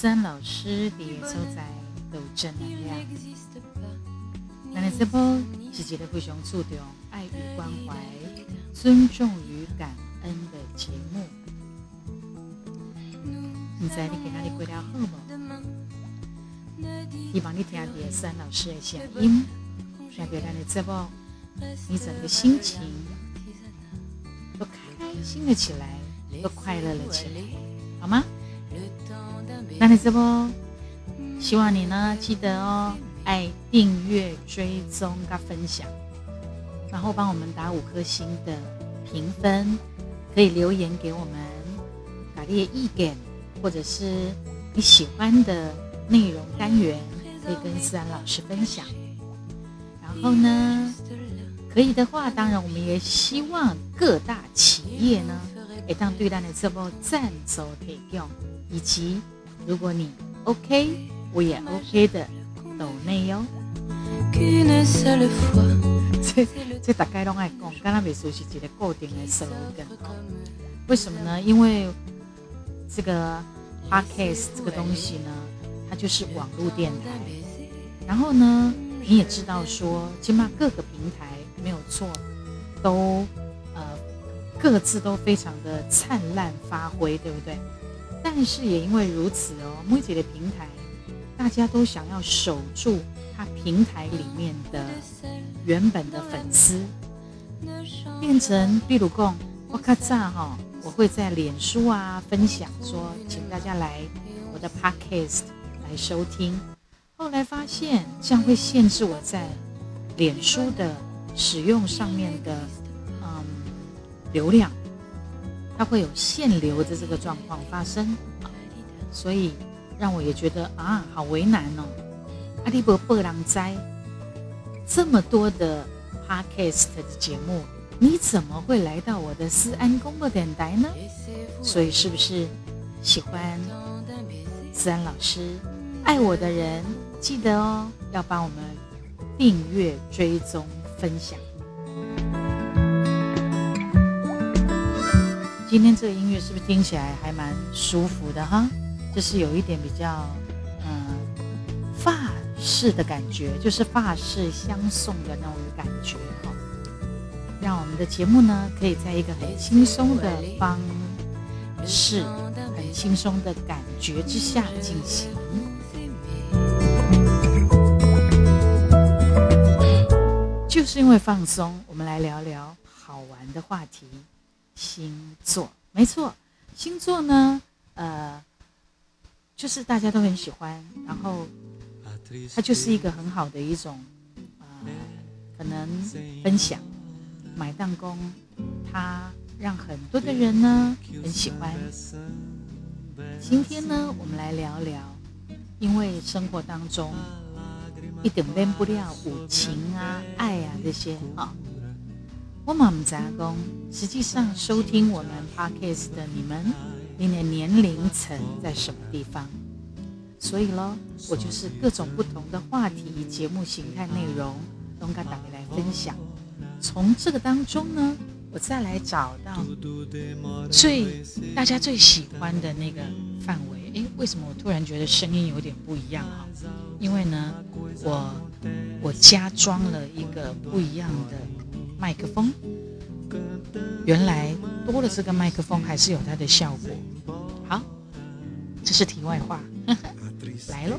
三老师的所在都正能量。咱的这波是一个非常注重爱与关怀、尊重与感恩的节目。唔知你今仔日过了好无？希望你听到三老师的声音，代表咱的这波，你整个心情都开心了起来，都快乐了起来，好吗？这波，希望你呢记得哦，爱订阅、追踪跟分享，然后帮我们打五颗星的评分，可以留言给我们，打列意见，或者是你喜欢的内容单元，可以跟思然老师分享。然后呢，可以的话，当然我们也希望各大企业呢，也当对待的这波赞助提供，以及。如果你 OK，我也 OK 的，抖内哟。这这大概拢爱讲，刚刚美术是一个固定的 slogan。为什么呢？因为这个 Podcast 这个东西呢，它就是网络电台。然后呢，你也知道说，起码各个平台没有错，都呃各自都非常的灿烂发挥，对不对？但是也因为如此哦，木姐的平台，大家都想要守住它平台里面的原本的粉丝，变成比如讲，我咔嚓哈，我会在脸书啊分享说，请大家来我的 podcast 来收听。后来发现这样会限制我在脸书的使用上面的嗯流量。它会有限流的这个状况发生，所以让我也觉得啊，好为难哦。阿迪伯伯朗斋这么多的 podcast 的节目，你怎么会来到我的思安公播电台呢？所以是不是喜欢思安老师、爱我的人，记得哦，要帮我们订阅、追踪、分享。今天这个音乐是不是听起来还蛮舒服的哈？就是有一点比较嗯法式的感觉，就是法式相送的那种感觉哈。让我们的节目呢，可以在一个很轻松的方式、很轻松的感觉之下进行。就是因为放松，我们来聊聊好玩的话题。星座没错，星座呢，呃，就是大家都很喜欢，然后它就是一个很好的一种，呃，可能分享买弹弓，它让很多的人呢很喜欢。今天呢，我们来聊聊，因为生活当中一点变不了五情啊、爱啊这些啊。我妈妈在讲，实际上收听我们 podcast 的你们，你的年龄层在什么地方？所以咯，我就是各种不同的话题、节目形态、内容，都跟大家来分享。从这个当中呢，我再来找到最大家最喜欢的那个范围。诶，为什么我突然觉得声音有点不一样哈？因为呢，我我加装了一个不一样的。麦克风，原来多了这个麦克风还是有它的效果。好，这是题外话，来喽，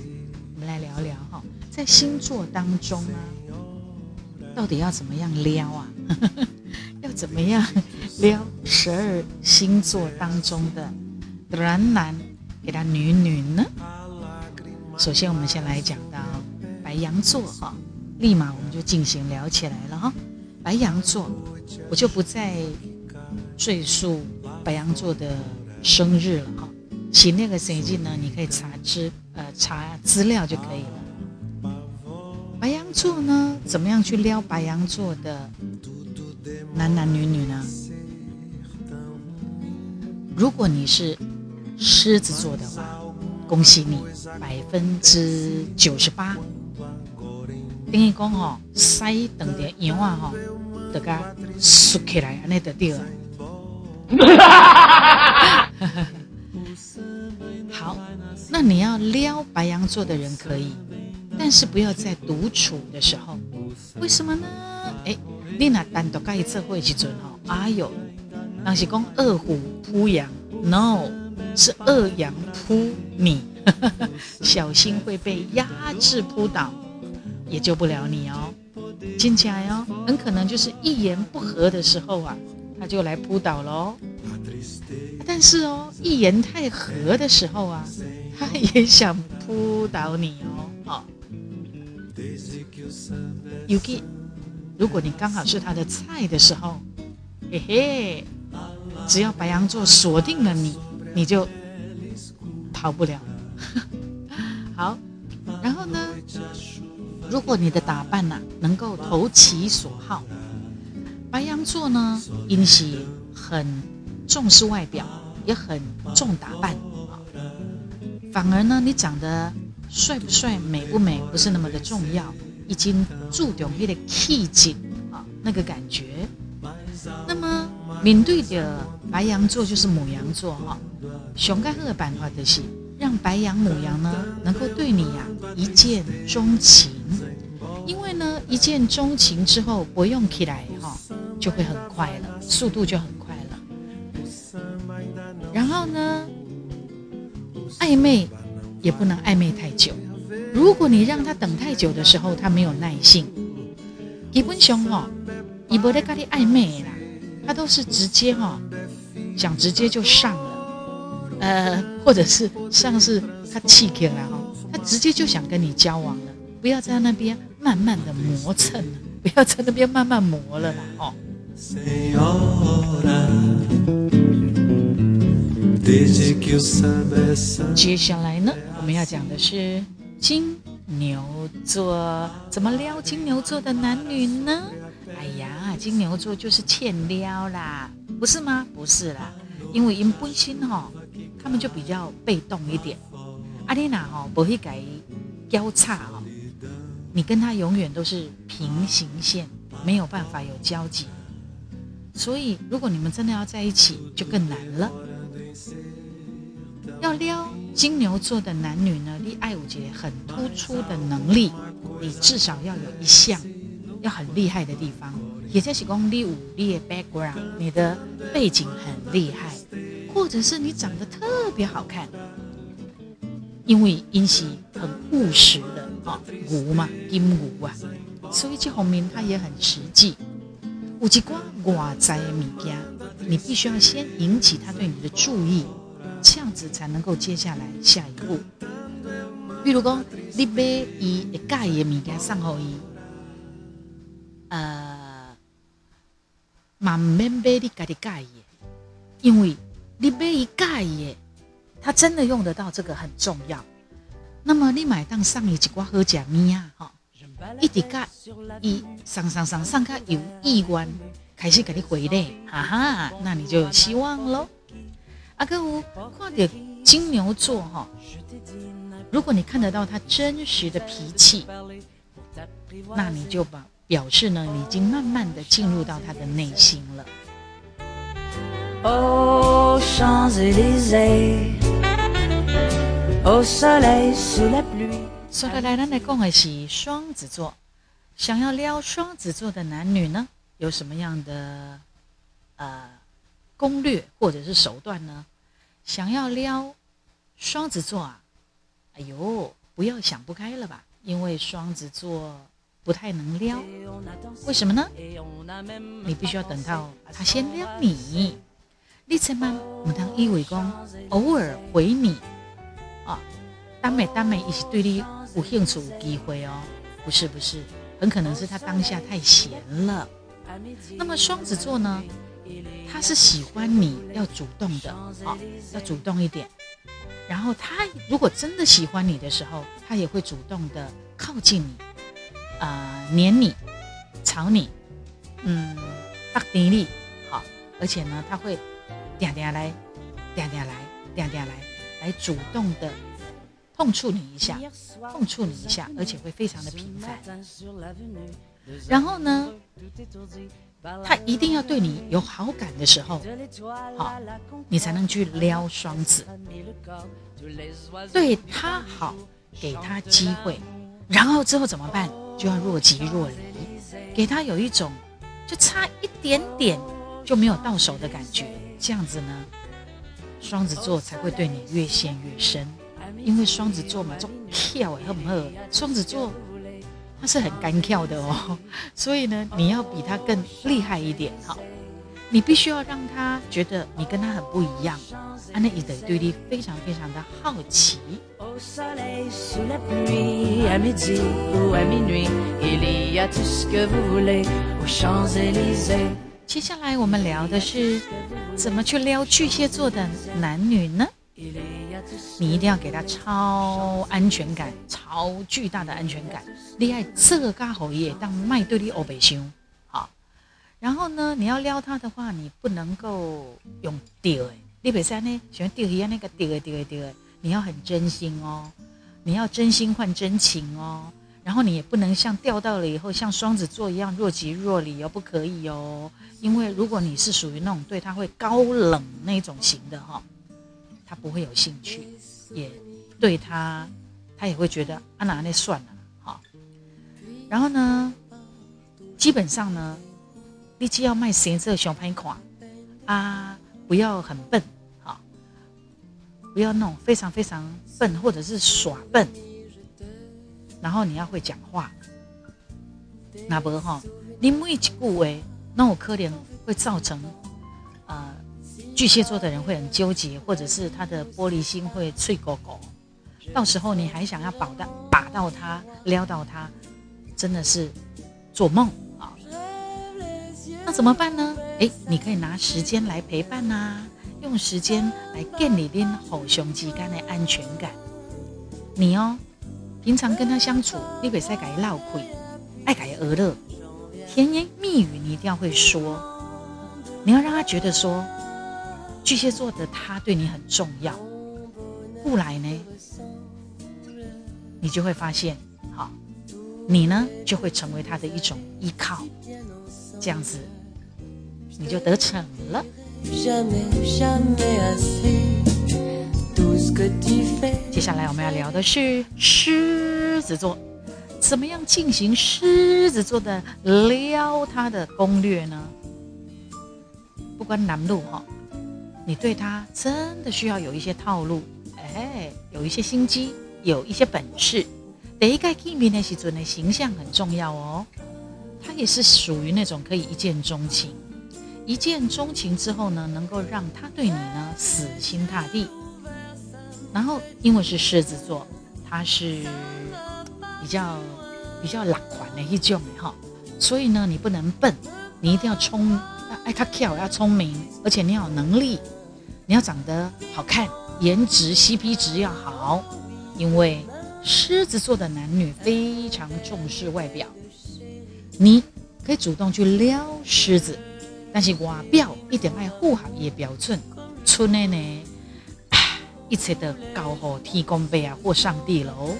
我们来聊聊哈，在星座当中啊，到底要怎么样撩啊？要怎么样撩十二星座当中的男男给他女女呢？首先，我们先来讲到白羊座哈，立马我们就进行聊起来了哈。白羊座，我就不再赘述白羊座的生日了哈。写那个谁记呢，你可以查资呃查资料就可以了。白羊座呢，怎么样去撩白羊座的男男女女呢？如果你是狮子座的话，恭喜你，百分之九十八。等于讲吼，塞等的羊啊吼，得个竖起来，安尼得对了。好，好，那你要撩白羊座的人可以，但是不要在独处的时候。为什么呢？哎，你那单独跟一次会去准哦。哎呦，那是讲二虎扑羊，no，是二羊扑你，小心会被压制扑倒，也救不了你哦。听起来哦，很可能就是一言不合的时候啊，他就来扑倒喽。但是哦，一言太和的时候啊，他也想扑倒你哦。好，尤其如果你刚好是他的菜的时候，嘿嘿，只要白羊座锁定了你，你就逃不了。好，然后呢？如果你的打扮呐能够投其所好，白羊座呢，因喜很重视外表，也很重打扮啊。反而呢，你长得帅不帅、美不美，不是那么的重要，已经注重那个气质啊，那个感觉。那么面对的白羊座就是母羊座哈，熊盖赫的办法就是。让白羊、母羊呢，能够对你呀一见钟情，因为呢一见钟情之后不用起来哈，就会很快了，速度就很快了。然后呢，暧昧也不能暧昧太久，如果你让他等太久的时候，他没有耐性。基本上哈，你不得跟你暧昧啦，他都是直接哈，想直接就上了。呃，或者是像是他气起来哈，他直接就想跟你交往了，不要在那边慢慢的磨蹭了，不要在那边慢慢磨了啦哦。接下来呢，我们要讲的是金牛座，怎么撩金牛座的男女呢？哎呀，金牛座就是欠撩啦，不是吗？不是啦，因为因本身哈。他们就比较被动一点，阿丽娜哈不会改交叉哈，你跟他永远都是平行线，没有办法有交集。所以如果你们真的要在一起，就更难了。要撩金牛座的男女呢，你爱五节很突出的能力，你至少要有一项要很厉害的地方，也就是讲你五列 background，你的背景很厉害。或者是你长得特别好看，因为因是很务实的啊，牛嘛，金牛啊，所以这方面他也很实际。有一挂外在的物件，你必须要先引起他对你的注意，这样子才能够接下来下一步。比如讲，你买伊会介意的物件送给伊，呃，嘛免买你家己介意，因为。你买一介意，他真的用得到这个很重要。那么你买当上一几瓜喝假米啊，哈，一滴盖一上上上上开有亿万开始给你回来，哈哈，那你就有希望喽。阿哥我看到金牛座哈，如果你看得到他真实的脾气，那你就把表示呢，你已经慢慢的进入到他的内心了。哦，说来，咱来讲的是双子座。想要撩双子座的男女呢，有什么样的呃攻略或者是手段呢？想要撩双子座啊，哎呦，不要想不开了吧？因为双子座不太能撩，为什么呢？你必须要等到他先撩你。你千万唔当以为讲偶尔回你啊，当美当美，一起对你有兴趣有机会哦，不是不是，很可能是他当下太闲了。那么双子座呢，他是喜欢你要主动的啊，要主动一点。然后他如果真的喜欢你的时候，他也会主动的靠近你，啊，黏你，吵你，嗯，搭地你，好，而且呢，他会。嗲嗲来，嗲嗲来，嗲嗲来，来主动的碰触你一下，碰触你一下，而且会非常的频繁。然后呢，他一定要对你有好感的时候，好，你才能去撩双子，对他好，给他机会，然后之后怎么办？就要若即若离，给他有一种就差一点点就没有到手的感觉，这样子呢，双子座才会对你越陷越深，因为双子座嘛，就跳哎，很不很？双子座。他是很干跳的哦，所以呢，你要比他更厉害一点哈。你必须要让他觉得你跟他很不一样，安内伊的对你非常非常的好奇。接下来我们聊的是怎么去撩巨蟹座的男女呢？你一定要给他超安全感，超巨大的安全感。厉害这个嘎好也，当麦对你欧北胸好。然后呢，你要撩他的话，你不能够用钓诶。你北山呢喜欢钓鱼啊，那个钓诶钓诶钓诶，你要很真心哦，你要真心换真情哦。然后你也不能像钓到了以后像双子座一样若即若离哦，不可以哦。因为如果你是属于那种对他会高冷那种型的哈。他不会有兴趣，也对他，他也会觉得啊，拿那算了，好。然后呢，基本上呢，你只要卖颜色熊拍款啊，不要很笨，好，不要那种非常非常笨或者是耍笨。然后你要会讲话，那不哈，你每一句话，那我可能会造成。巨蟹座的人会很纠结，或者是他的玻璃心会脆狗狗，到时候你还想要保到把到他撩到他，真的是做梦啊！那怎么办呢？诶，你可以拿时间来陪伴呐，用时间来建立你好胸肌感的安全感。你哦，平常跟他相处，你别再改闹亏，爱改而乐，甜言蜜语你一定要会说，你要让他觉得说。巨蟹座的他对你很重要，不来呢，你就会发现，好，你呢就会成为他的一种依靠，这样子你就得逞了。接下来我们要聊的是狮子座，怎么样进行狮子座的撩他的攻略呢？不管难路哈。你对他真的需要有一些套路，哎，有一些心机，有一些本事。第一个见面的时阵的形象很重要哦。他也是属于那种可以一见钟情，一见钟情之后呢，能够让他对你呢死心塌地。然后因为是狮子座，他是比较比较懒款的一种哈，所以呢，你不能笨，你一定要聪，哎，他跳要聪明，而且你要有能力。你要长得好看，颜值 CP 值要好，因为狮子座的男女非常重视外表。你可以主动去撩狮子，但是外表一定要符合伊的标准。村内呢，一切的高好天公伯啊或上帝喽。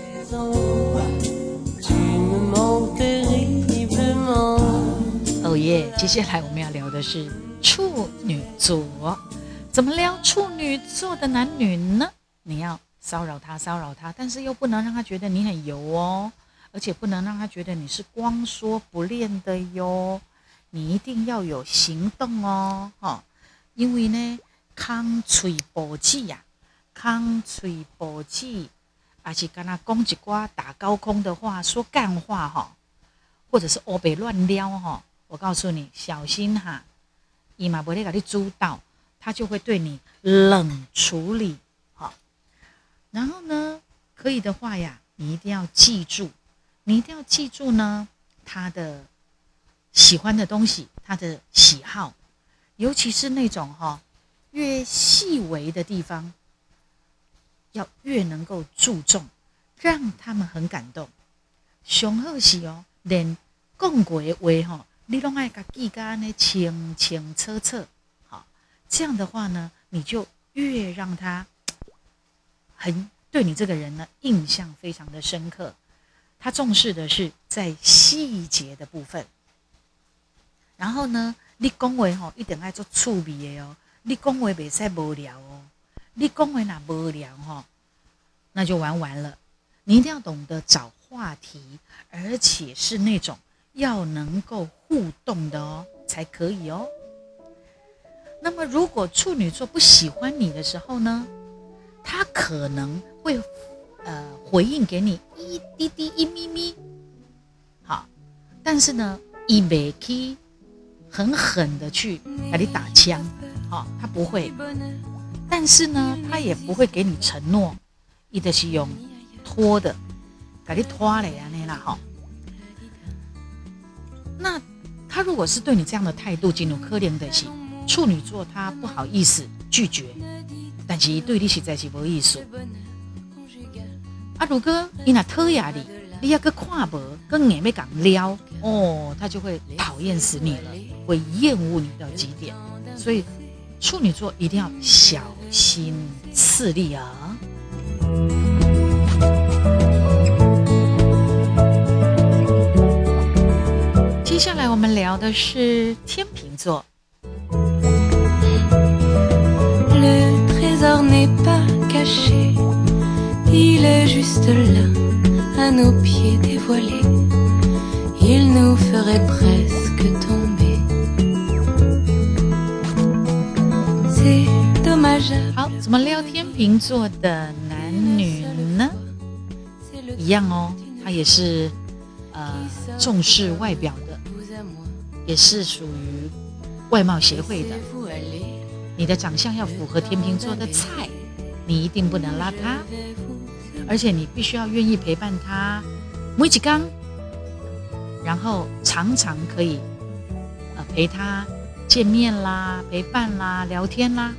哦耶！接下来我们要聊的是处女座。怎么撩处女座的男女呢？你要骚扰他，骚扰他，但是又不能让他觉得你很油哦，而且不能让他觉得你是光说不练的哟。你一定要有行动哦，哈，因为呢，康吹波气呀，康吹波气，而且跟他讲几瓜打高空的话，说干话哈，或者是欧北乱撩哈，我告诉你，小心哈，伊嘛不会给你主导。他就会对你冷处理，好，然后呢，可以的话呀，你一定要记住，你一定要记住呢，他的喜欢的东西，他的喜好，尤其是那种哈，越细微的地方，要越能够注重，让他们很感动。熊好是哦，连讲过的话哈，你拢爱甲记个安尼清清楚楚。这样的话呢，你就越让他很对你这个人呢印象非常的深刻。他重视的是在细节的部分，然后呢，你讲话吼一定爱做趣味的哦，你讲话袂使无聊哦，你讲话那无聊吼，那就玩完了。你一定要懂得找话题，而且是那种要能够互动的哦，才可以哦。那么，如果处女座不喜欢你的时候呢，他可能会呃回应给你一滴滴一咪咪，好，但是呢，一没去狠狠的去给你打枪，好，他不会，但是呢，他也不会给你承诺，一的是用拖的，给你拖了呀那啦哈。那他如果是对你这样的态度，进入可怜的心。处女座他不好意思拒绝，但是对你实在是无意思。啊，如果你那讨厌你，你要个看无，跟眼没敢撩哦，他就会讨厌死你了，会厌恶你到极点。所以处女座一定要小心刺利啊。接下来我们聊的是天秤座。好，怎么撩天秤座的男女呢？一样哦，他也是呃重视外表的，也是属于外貌协会的。你的长相要符合天秤座的菜，你一定不能邋遢，而且你必须要愿意陪伴他，每几刚，然后常常可以呃陪他见面啦、陪伴啦、聊天啦。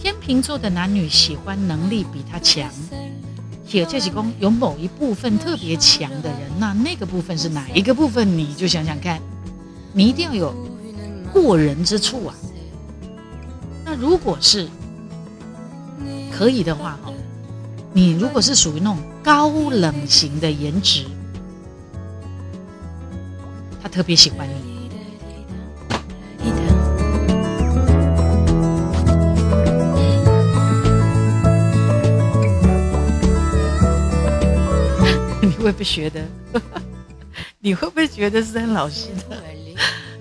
天秤座的男女喜欢能力比他强，铁这几公有某一部分特别强的人，那那个部分是哪一个部分？你就想想看，你一定要有过人之处啊。那如果是可以的话，哈，你如果是属于那种高冷型的颜值，他特别喜欢你。会不会觉得？你会不会觉得是很老实的？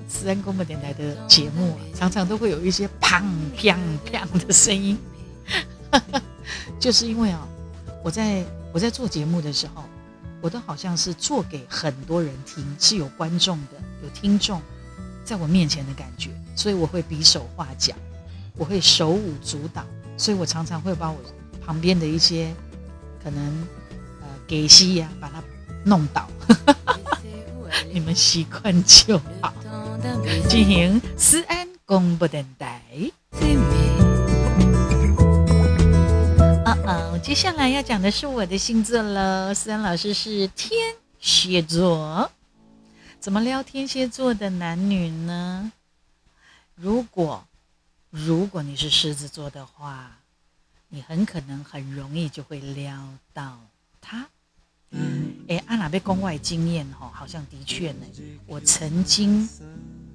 自然广播电台的节目啊，常常都会有一些砰砰砰的声音，就是因为啊，我在我在做节目的时候，我都好像是做给很多人听，是有观众的，有听众在我面前的感觉，所以我会比手画脚，我会手舞足蹈，所以我常常会把我旁边的一些可能给息呀，把它弄倒，你们习惯就好。进行思安公布等待。哦哦，接下来要讲的是我的星座喽。思安老师是天蝎座，怎么撩天蝎座的男女呢？如果如果你是狮子座的话，你很可能很容易就会撩到他。哎，阿哪被宫外经验哈，好像的确呢。我曾经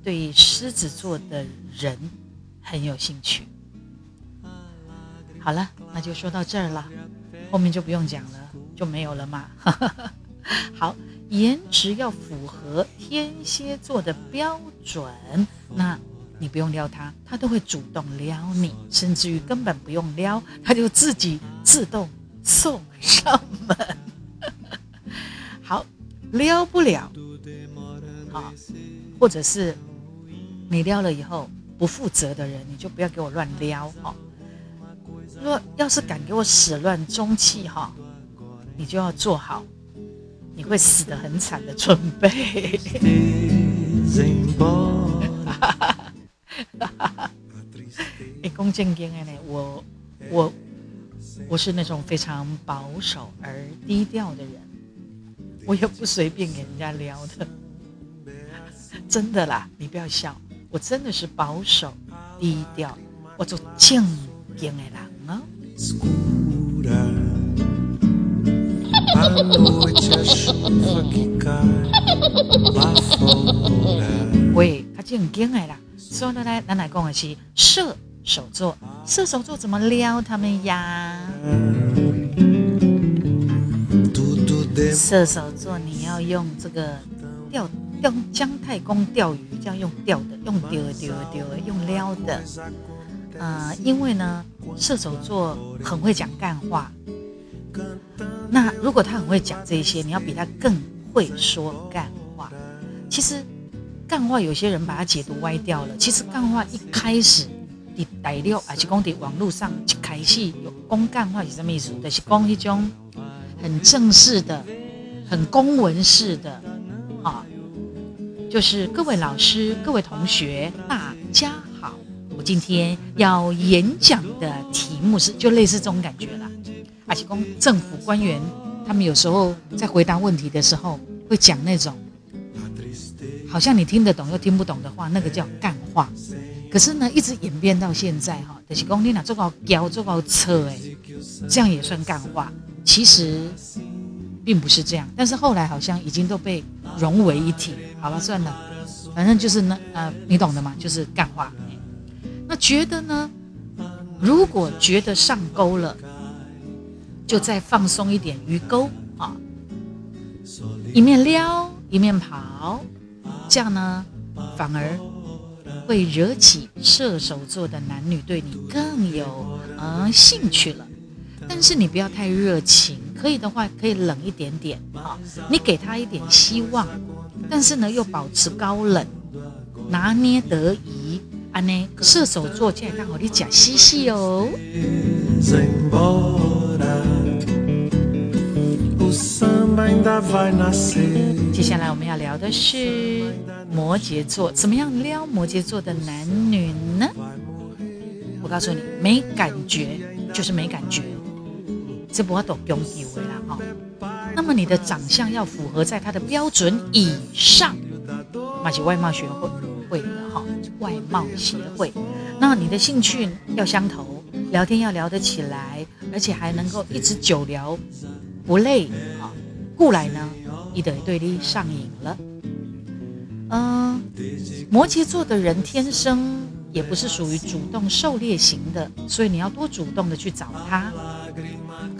对狮子座的人很有兴趣。好了，那就说到这儿了，后面就不用讲了，就没有了嘛。好，颜值要符合天蝎座的标准，那你不用撩他，他都会主动撩你，甚至于根本不用撩，他就自己自动送上门。好，撩不了，好，或者是你撩了以后不负责的人，你就不要给我乱撩哈。若要是敢给我始乱终弃哈，你就要做好你会死得很惨的准备。哎，龚正经呢？我我我是那种非常保守而低调的人。我也不随便给人家撩的，真的啦，你不要笑，我真的是保守低调，我做正经的人啊。喂，他就很惊哎啦。所以呢，来咱来讲的是射手座，射手座怎么撩他们呀？射手座，你要用这个钓钓姜太公钓鱼，这样用钓的，用丢丢丢，用撩的。呃，因为呢，射手座很会讲干话。那如果他很会讲这些，你要比他更会说干话。其实干话有些人把它解读歪掉了。其实干话一开始的材料，而且讲在网络上一开始有公干话是什么意思？就是讲一种很正式的、很公文式的啊，就是各位老师、各位同学，大家好，我今天要演讲的题目是，就类似这种感觉啦。而且，公政府官员他们有时候在回答问题的时候，会讲那种好像你听得懂又听不懂的话，那个叫干话。可是呢，一直演变到现在哈，就是公你哪做个教做个车哎，这样也算干话。其实并不是这样，但是后来好像已经都被融为一体。好了，算了，反正就是那呃，你懂的嘛，就是干话。那觉得呢？如果觉得上钩了。就再放松一点鱼钩啊，一面撩一面跑，这样呢反而会惹起射手座的男女对你更有呃兴趣了。但是你不要太热情，可以的话可以冷一点点啊，你给他一点希望，但是呢又保持高冷，拿捏得宜。安呢射手座现在刚好你假嘻嘻哦。接下来我们要聊的是摩羯座，怎么样撩摩羯座的男女呢？我告诉你，没感觉就是没感觉，这不要都用以为了哈。那么你的长相要符合在他的标准以上，马起外貌学会会的哈，外貌协会。那你的兴趣要相投，聊天要聊得起来，而且还能够一直久聊。不累啊，故来呢，一得对你上瘾了。嗯，摩羯座的人天生也不是属于主动狩猎型的，所以你要多主动的去找他。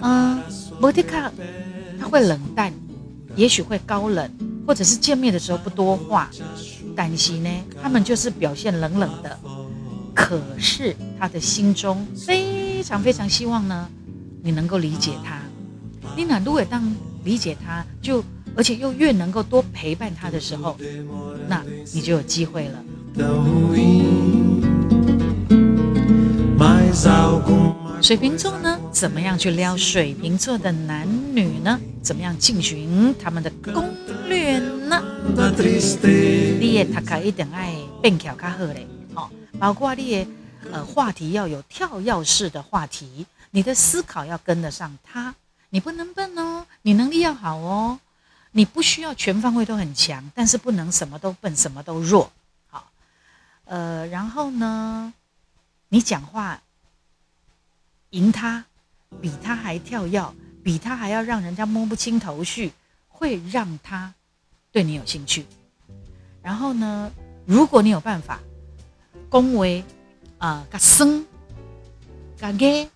嗯，莫迪卡他会冷淡，也许会高冷，或者是见面的时候不多话。但是呢，他们就是表现冷冷的，可是他的心中非常非常希望呢，你能够理解他。你哪如果当理解他，就而且又越能够多陪伴他的时候，那你就有机会了。水瓶座呢，怎么样去撩水瓶座的男女呢？怎么样进行他们的攻略呢？你也他可一点爱变巧卡好嘞，哦，包括你也呃话题要有跳跃式的话题，你的思考要跟得上他。你不能笨哦，你能力要好哦，你不需要全方位都很强，但是不能什么都笨，什么都弱。好，呃，然后呢，你讲话赢他，比他还跳跃，比他还要让人家摸不清头绪，会让他对你有兴趣。然后呢，如果你有办法恭维啊，嘎生，嘎给。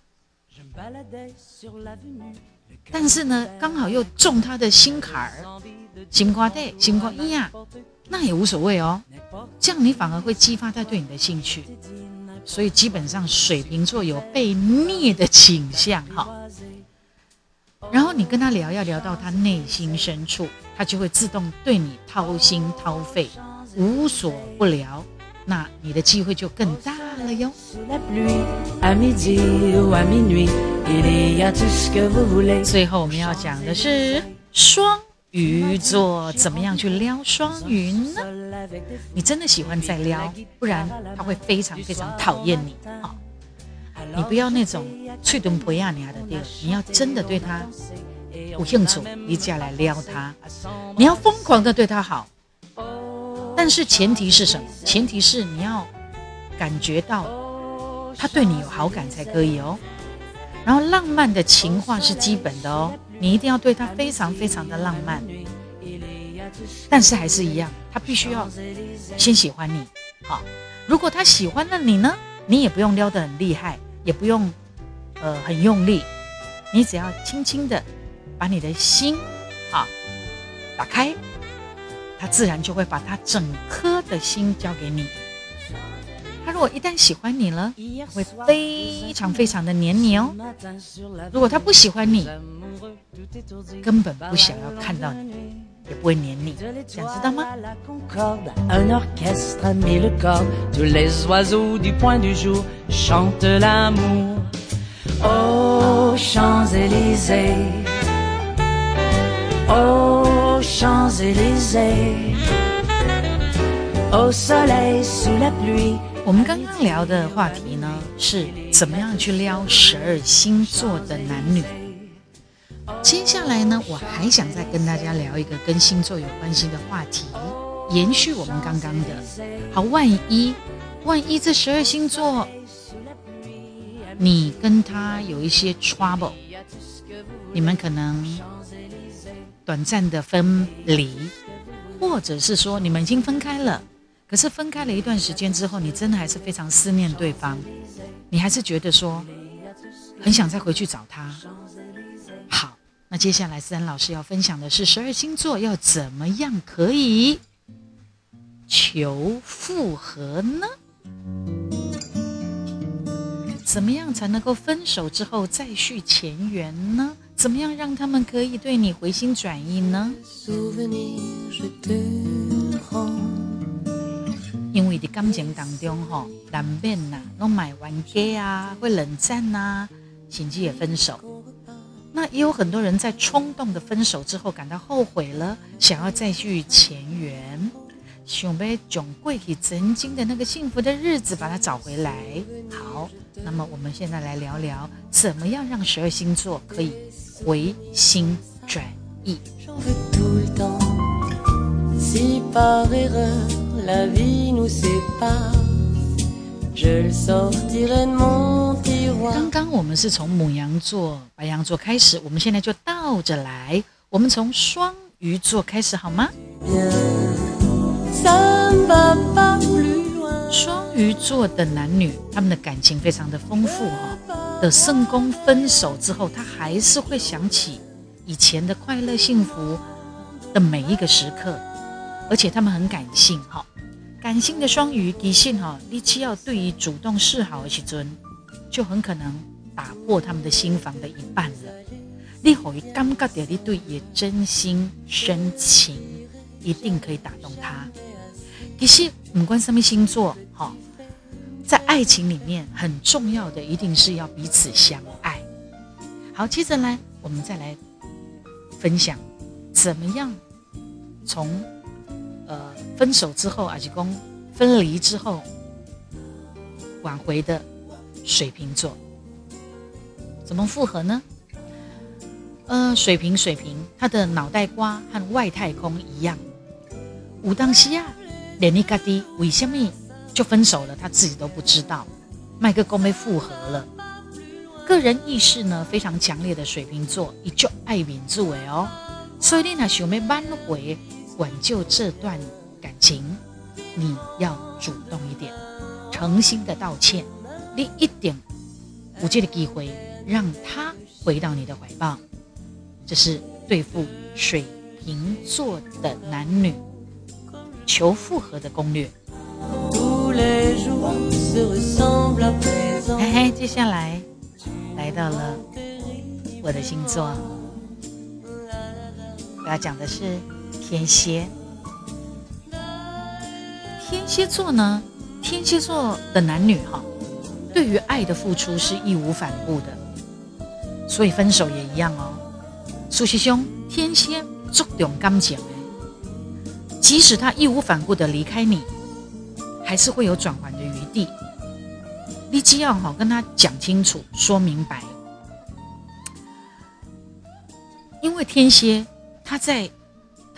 但是呢，刚好又中他的心坎儿，心瓜对，心瓜一样，那也无所谓哦。这样你反而会激发他对你的兴趣，所以基本上水瓶座有被虐的倾向哈。然后你跟他聊，要聊到他内心深处，他就会自动对你掏心掏肺，无所不聊。那你的机会就更大了哟。最后我们要讲的是双鱼座怎么样去撩双鱼呢？你真的喜欢再撩，不然他会非常非常讨厌你啊！你不要那种脆墩不亚你的地你要真的对他有兴趣，你再来撩他，你要疯狂的对他好。但是前提是什么？前提是你要感觉到他对你有好感才可以哦。然后浪漫的情话是基本的哦，你一定要对他非常非常的浪漫。但是还是一样，他必须要先喜欢你。好，如果他喜欢了你呢，你也不用撩得很厉害，也不用呃很用力，你只要轻轻的把你的心啊打开，他自然就会把他整颗的心交给你。果一旦喜欢你了，会非常非常的黏你哦。如果他不喜欢你，根本不想要看到你，也不会黏你，想知道吗？我们刚刚聊的话题呢，是怎么样去撩十二星座的男女。接下来呢，我还想再跟大家聊一个跟星座有关系的话题，延续我们刚刚的。好，万一万一这十二星座，你跟他有一些 trouble，你们可能短暂的分离，或者是说你们已经分开了。可是分开了一段时间之后，你真的还是非常思念对方，你还是觉得说很想再回去找他。好，那接下来思安老师要分享的是十二星座要怎么样可以求复合呢？怎么样才能够分手之后再续前缘呢？怎么样让他们可以对你回心转意呢？因为在感情当中，吼难免呐，弄买玩具啊，会冷战呐，甚至也分手。那也有很多人在冲动的分手之后感到后悔了，想要再续前缘，想被囧贵体曾经的那个幸福的日子把它找回来。好，那么我们现在来聊聊，怎么样让十二星座可以回心转意。刚刚我们是从母羊座、白羊座开始，我们现在就倒着来，我们从双鱼座开始好吗？双鱼座的男女，他们的感情非常的丰富哈。的圣公分手之后，他还是会想起以前的快乐幸福的每一个时刻，而且他们很感性哈。感性的双鱼，其实哈，你只要对于主动示好的时尊，就很可能打破他们的心房的一半了。你可以感觉到你对也真心深情，一定可以打动他。其实不管什么星座，哈，在爱情里面很重要的，一定是要彼此相爱。好，接着呢，我们再来分享，怎么样从。呃，分手之后，阿吉公分离之后，挽回的水瓶座怎么复合呢？呃，水瓶水瓶，他的脑袋瓜和外太空一样。武当西亚连尼嘎迪为什么就分手了？他自己都不知道。麦克公被复合了，个人意识呢非常强烈的水瓶座，依旧爱民作为哦，所以你那想要挽回。挽救这段感情，你要主动一点，诚心的道歉，你一点无借的机会让他回到你的怀抱，这是对付水瓶座的男女求复合的攻略。嘿嘿，接下来来到了我的星座，我要讲的是。天蝎，天蝎座呢？天蝎座的男女哈，对于爱的付出是义无反顾的，所以分手也一样哦。苏西兄，天蝎重重感情即使他义无反顾的离开你，还是会有转圜的余地。你只要好跟他讲清楚、说明白，因为天蝎他在。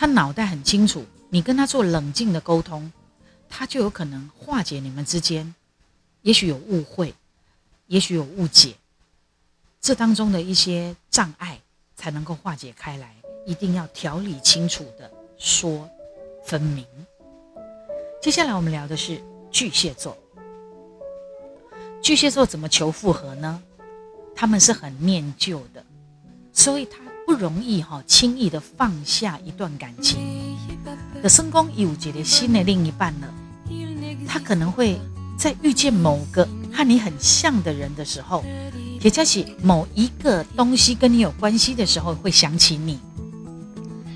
他脑袋很清楚，你跟他做冷静的沟通，他就有可能化解你们之间，也许有误会，也许有误解，这当中的一些障碍才能够化解开来。一定要条理清楚的说分明。接下来我们聊的是巨蟹座。巨蟹座怎么求复合呢？他们是很念旧的，所以他不容易哈轻易的放下一段感情。的成功有觉得新的另一半了，他可能会在遇见某个和你很像的人的时候，也就是某一个东西跟你有关系的时候，会想起你。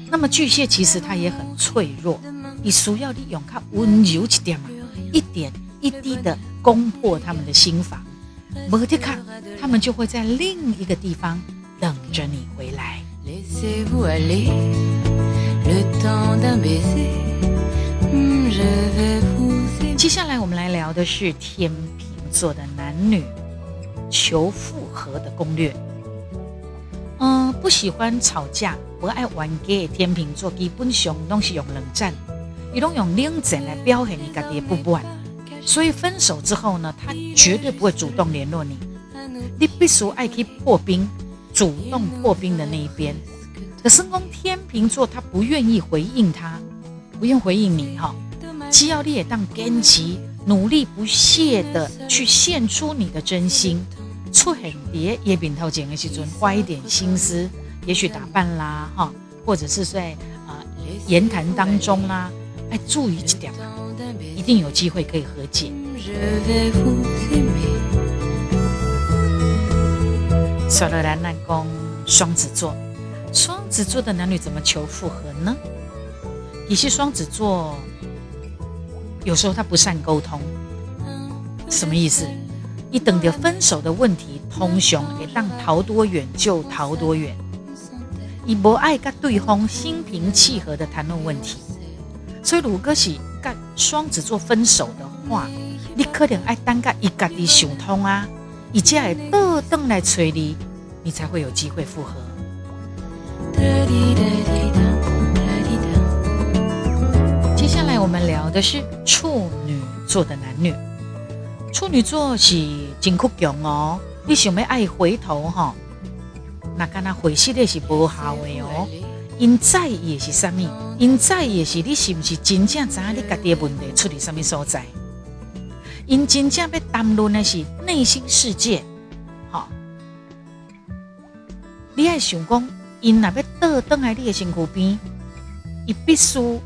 那么巨蟹其实他也很脆弱，你需要利用他温柔一点嘛，一点一滴的攻破他们的心房。摩的卡，他们就会在另一个地方等着你回来。接下来我们来聊的是天秤座的男女求复合的攻略。嗯，不喜欢吵架，不爱玩 gay，天秤座基本上都是用冷战，伊拢用冷战来表现你家己不满。所以分手之后呢，他绝对不会主动联络你，你必须爱去破冰，主动破冰的那一边。可是宫天秤座他不愿意回应他，不用回应你哈。只要你也当坚持，努力不懈的去献出你的真心，出很蝶也边头前的时阵花一点心思，也许打扮啦哈，或者是在啊言谈当中啦，哎注意一点，一定有机会可以和解。说了来，南宫双子座，双子座的男女怎么求复合呢？也是双子座。有时候他不善沟通，什么意思？你等着分手的问题，通常会当逃多远就逃多远。你不爱跟对方心平气和的谈论问题，所以如果是跟双子座分手的话，你可能爱等个一家的想通啊，一家会倒等来催你，你才会有机会复合。接下来我们聊的是处女座的男女。处女座是真酷强哦，你想要爱回头哈，那跟他回息的是无效的哦。因在意的是什么？因在意的是你是不是真正知影你家己的问题出在什么所在？因真正要谈论的是内心世界。好，你爱想讲，因若要倒转来你的身躯边，伊必须。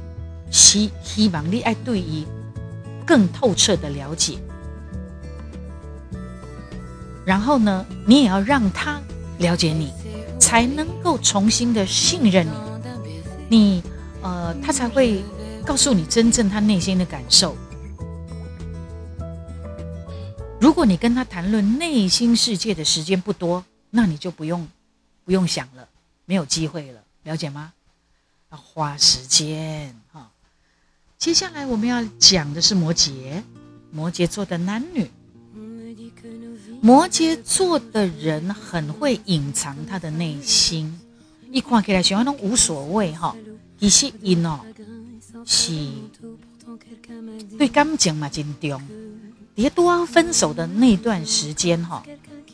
希希望你爱对伊更透彻的了解，然后呢，你也要让他了解你，才能够重新的信任你，你呃，他才会告诉你真正他内心的感受。如果你跟他谈论内心世界的时间不多，那你就不用不用想了，没有机会了，了解吗？要花时间哈。接下来我们要讲的是摩羯，摩羯座的男女。摩羯座的人很会隐藏他的内心，一看起来喜欢都无所谓哈。其实因哦是对感情嘛真重。别多分手的那段时间哈，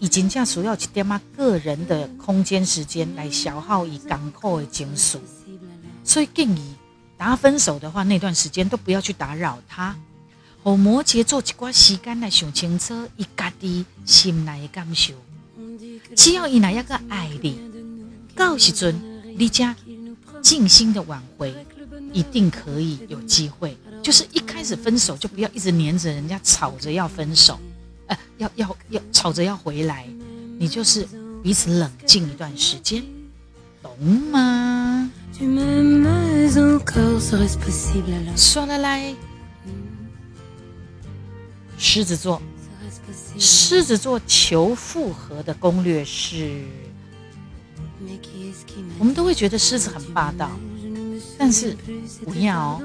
经这样需要一点嘛个人的空间时间来消耗以港口的情绪，所以建议。等他分手的话，那段时间都不要去打扰他。和摩羯座一寡时间来想清楚，伊家己心内的感受。只要伊那一个爱你，到时阵你家静心的挽回，一定可以有机会。就是一开始分手就不要一直黏着人家，吵着要分手，呃，要要要吵着要回来。你就是彼此冷静一段时间，懂吗？说了来，狮子座，狮子座求复合的攻略是，我们都会觉得狮子很霸道，但是不要哦，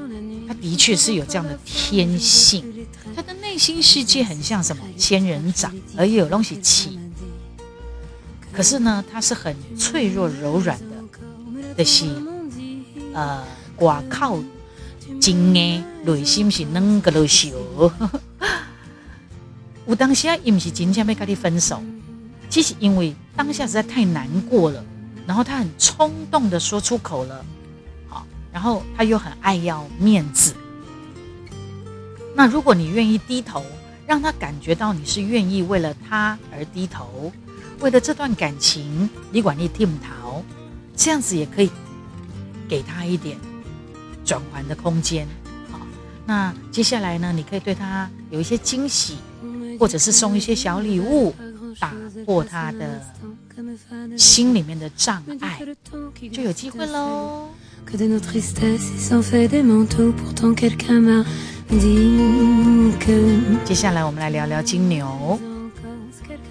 他的确是有这样的天性，新世界很像什么仙人掌，而有东西起，可是呢，它是很脆弱柔软的的心。呃，挂靠真诶，内心是软个啰嗦。有当时啊，伊毋是真正要跟你分手，只是因为当下实在太难过了，然后他很冲动的说出口了，好，然后他又很爱要面子。那如果你愿意低头，让他感觉到你是愿意为了他而低头，为了这段感情，你管你听不逃，这样子也可以给他一点转还的空间。好，那接下来呢，你可以对他有一些惊喜，或者是送一些小礼物，打破他的心里面的障碍，就有机会喽。接下来我们来聊聊金牛。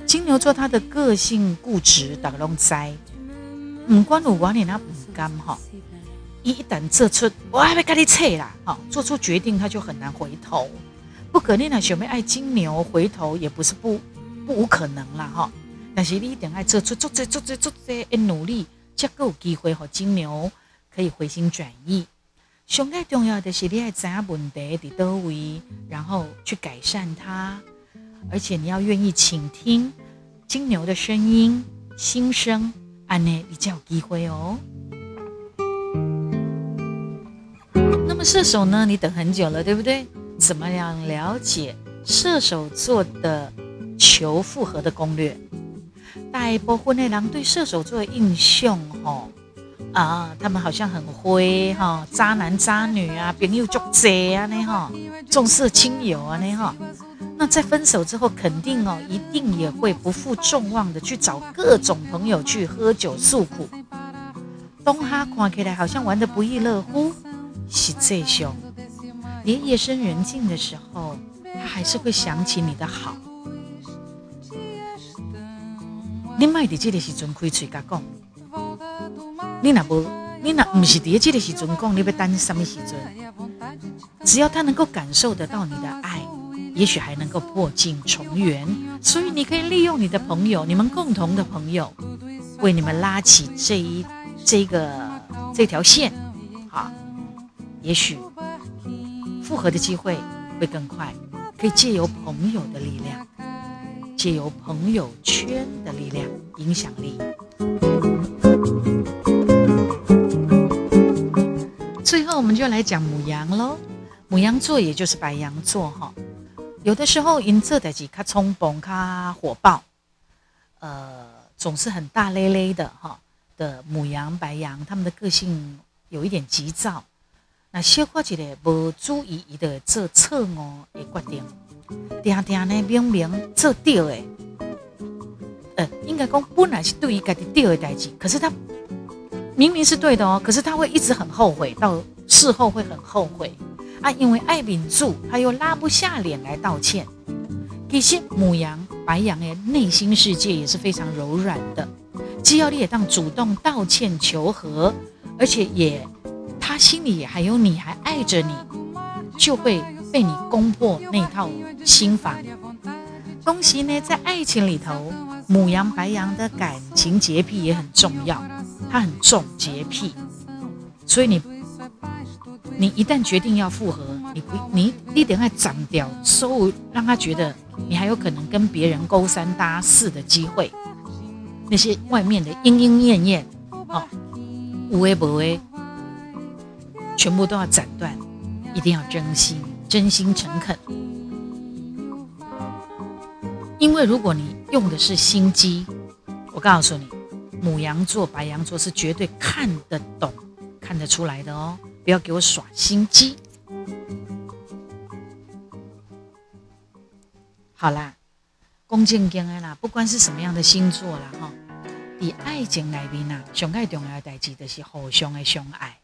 金牛座他的个性固执，打龙灾。唔管有管你那不甘哈，一旦做出我还没跟你扯啦，哈，做出决定他就很难回头。不可能呢，小妹爱金牛回头也不是不不无可能啦，哈。但是你一定爱做出做这做这做这一努力，才够机会和金牛可以回心转意。上最重要的是，你要知影问题伫倒位，然后去改善它，而且你要愿意倾听金牛的声音、心声，安内你才有机会哦。那么射手呢？你等很久了，对不对？怎么样了解射手座的求复合的攻略？大部分的人对射手座的印象，吼。啊，他们好像很灰哈，渣男渣女啊，朋友作贼啊那哈，重色轻友啊那哈。那在分手之后，肯定哦，一定也会不负众望的去找各种朋友去喝酒诉苦。东哈看起来好像玩的不亦乐乎，是这凶。连夜深人静的时候，他还是会想起你的好。你卖的这个时阵开嘴甲讲。你那不，你那不是第一季的时阵讲，你要等什么时阵？只要他能够感受得到你的爱，也许还能够破镜重圆。所以你可以利用你的朋友，你们共同的朋友，为你们拉起这一这个这条线，好，也许复合的机会会更快。可以借由朋友的力量，借由朋友圈的力量，影响力。我们就来讲母羊喽。母羊座也就是白羊座哈，有的时候因这代志较冲动、较火爆，呃，总是很大咧咧的哈的母羊、白羊，他们的个性有一点急躁。那小可一个无注意的做错误的决定，定定呢明明做对的，呃，应该讲本来是对于家己对的代志，可是他。明明是对的哦，可是他会一直很后悔，到事后会很后悔啊，因为爱秉住，他又拉不下脸来道歉。其实母羊、白羊的内心世界也是非常柔软的，既要你也当主动道歉求和，而且也他心里也还有你，还爱着你，就会被你攻破那套心房。恭喜呢，在爱情里头，母羊、白羊的感情洁癖也很重要。它很重洁癖，所以你你一旦决定要复合，你不你一点爱斩掉，所让他觉得你还有可能跟别人勾三搭四的机会，那些外面的莺莺燕燕，哦，无为不为，全部都要斩断，一定要真心真心诚恳，因为如果你用的是心机，我告诉你。母羊座、白羊座是绝对看得懂、看得出来的哦，不要给我耍心机。好啦，恭敬敬爱啦，不管是什么样的星座啦，哈，在爱情里面呐，上爱重要的代志就是互相的相爱。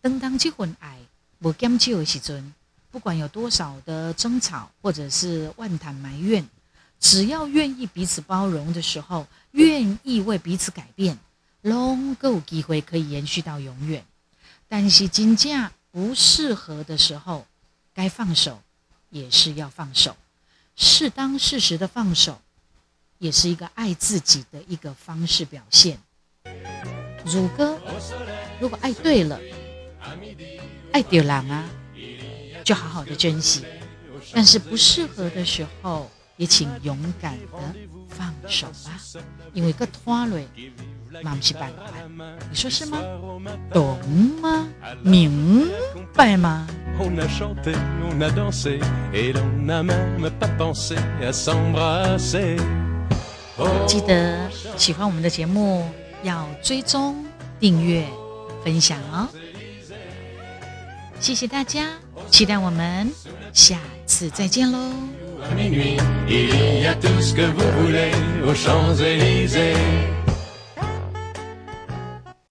当当这份爱无减少的时阵，不管有多少的争吵或者是万谈埋怨。只要愿意彼此包容的时候，愿意为彼此改变，拢够机会可以延续到永远。但是金价不适合的时候，该放手也是要放手，适当适时的放手，也是一个爱自己的一个方式表现。如歌，如果爱对了，爱丢郎啊，就好好的珍惜；但是不适合的时候，也请勇敢的放手吧，因为个拖累，妈不是办法。你说是吗？懂吗？明白吗？记得喜欢我们的节目，要追踪、订阅、分享哦。谢谢大家，期待我们下次再见喽。Minuit, il y a tout ce que vous voulez aux Champs-Élysées.